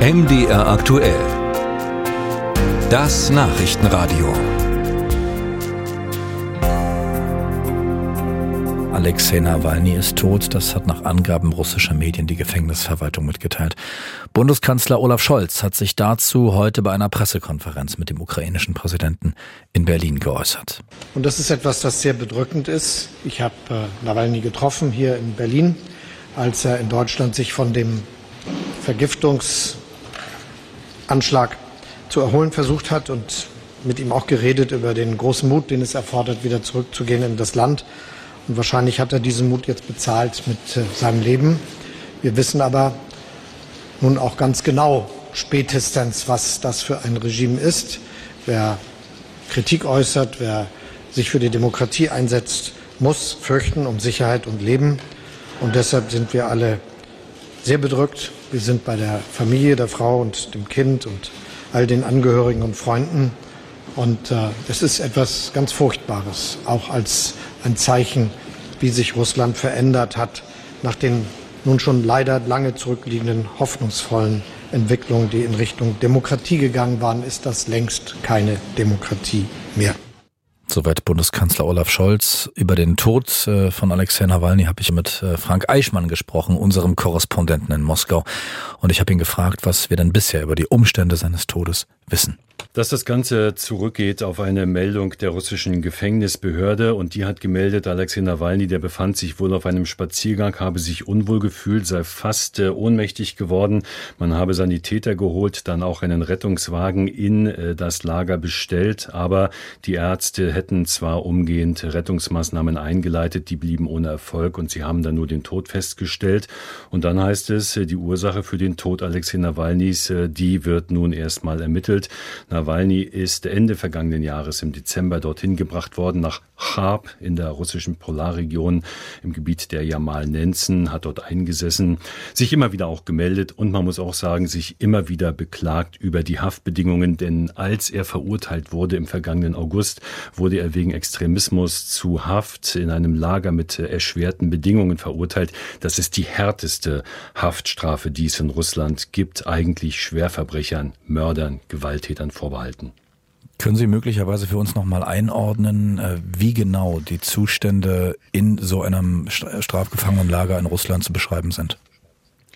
MDR aktuell. Das Nachrichtenradio. Alexei Nawalny ist tot. Das hat nach Angaben russischer Medien die Gefängnisverwaltung mitgeteilt. Bundeskanzler Olaf Scholz hat sich dazu heute bei einer Pressekonferenz mit dem ukrainischen Präsidenten in Berlin geäußert. Und das ist etwas, das sehr bedrückend ist. Ich habe äh, Nawalny getroffen hier in Berlin, als er in Deutschland sich von dem Vergiftungsanschlag zu erholen versucht hat und mit ihm auch geredet über den großen Mut, den es erfordert, wieder zurückzugehen in das Land. Und wahrscheinlich hat er diesen Mut jetzt bezahlt mit äh, seinem Leben. Wir wissen aber nun auch ganz genau spätestens, was das für ein Regime ist. Wer Kritik äußert, wer sich für die Demokratie einsetzt, muss fürchten um Sicherheit und Leben. Und deshalb sind wir alle sehr bedrückt. Wir sind bei der Familie, der Frau und dem Kind und all den Angehörigen und Freunden. Und äh, es ist etwas ganz Furchtbares, auch als ein Zeichen, wie sich Russland verändert hat nach den nun schon leider lange zurückliegenden hoffnungsvollen Entwicklungen, die in Richtung Demokratie gegangen waren, ist das längst keine Demokratie mehr. Soweit Bundeskanzler Olaf Scholz. Über den Tod äh, von Alexei Nawalny habe ich mit äh, Frank Eichmann gesprochen, unserem Korrespondenten in Moskau. Und ich habe ihn gefragt, was wir denn bisher über die Umstände seines Todes wissen. Dass das Ganze zurückgeht auf eine Meldung der russischen Gefängnisbehörde und die hat gemeldet, Alexei Nawalny, der befand sich wohl auf einem Spaziergang, habe sich unwohl gefühlt, sei fast äh, ohnmächtig geworden. Man habe Sanitäter geholt, dann auch einen Rettungswagen in äh, das Lager bestellt, aber die Ärzte hätten zwar umgehend Rettungsmaßnahmen eingeleitet, die blieben ohne Erfolg und sie haben dann nur den Tod festgestellt. Und dann heißt es, äh, die Ursache für den Tod Alexei Nawalnys, die wird nun erstmal ermittelt. Nawalny ist Ende vergangenen Jahres im Dezember dorthin gebracht worden nach Chab in der russischen Polarregion im Gebiet der Jamal-Nenzen, hat dort eingesessen, sich immer wieder auch gemeldet und man muss auch sagen, sich immer wieder beklagt über die Haftbedingungen, denn als er verurteilt wurde im vergangenen August, wurde er wegen Extremismus zu Haft in einem Lager mit erschwerten Bedingungen verurteilt. Das ist die härteste Haftstrafe, die es in Russland gibt, eigentlich Schwerverbrechern, Mördern, Gewalttätern vorbehalten. Können Sie möglicherweise für uns nochmal einordnen, äh, wie genau die Zustände in so einem Strafgefangenenlager in Russland zu beschreiben sind?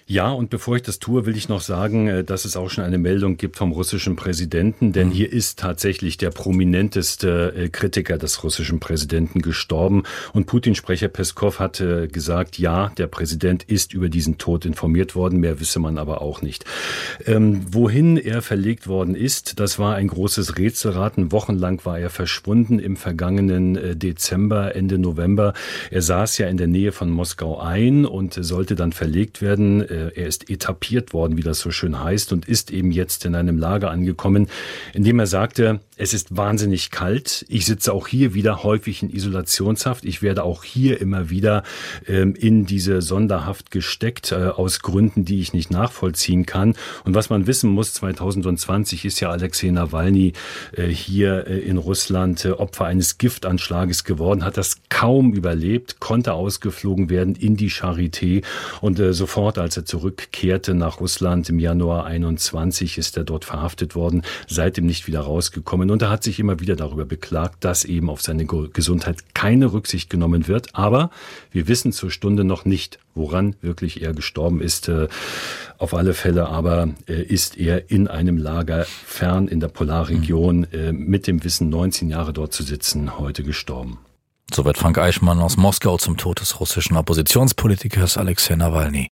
Ja, und bevor ich das tue, will ich noch sagen, äh, dass es auch schon eine Meldung gibt vom russischen Präsidenten, denn mhm. hier ist tatsächlich der prominenteste äh, Kritiker des russischen Präsidenten gestorben. Und Putin-Sprecher Peskov hatte gesagt, ja, der Präsident ist über diesen Tod informiert worden, mehr wisse man aber auch nicht. Ähm, wohin er verlegt worden ist, das war ein großes Rätselraten. Wochenlang war er verschwunden im vergangenen äh, Dezember, Ende November. Er saß ja in der Nähe von Moskau ein und sollte dann verlegt werden äh, er ist etabliert worden, wie das so schön heißt, und ist eben jetzt in einem Lager angekommen, in dem er sagte, es ist wahnsinnig kalt. Ich sitze auch hier wieder häufig in Isolationshaft. Ich werde auch hier immer wieder ähm, in diese Sonderhaft gesteckt, äh, aus Gründen, die ich nicht nachvollziehen kann. Und was man wissen muss, 2020 ist ja Alexei Nawalny äh, hier äh, in Russland äh, Opfer eines Giftanschlages geworden, hat das kaum überlebt, konnte ausgeflogen werden in die Charité und äh, sofort, als er zurückkehrte nach Russland im Januar 21, ist er dort verhaftet worden, seitdem nicht wieder rausgekommen genommen und er hat sich immer wieder darüber beklagt, dass eben auf seine Gesundheit keine Rücksicht genommen wird. Aber wir wissen zur Stunde noch nicht, woran wirklich er gestorben ist. Äh, auf alle Fälle aber äh, ist er in einem Lager fern in der Polarregion mhm. Äh, mit dem Wissen, 19 Jahre dort zu sitzen, heute gestorben. Soweit Frank Eichmann aus Moskau zum Tod des russischen Oppositionspolitikers Alexei Nawalny.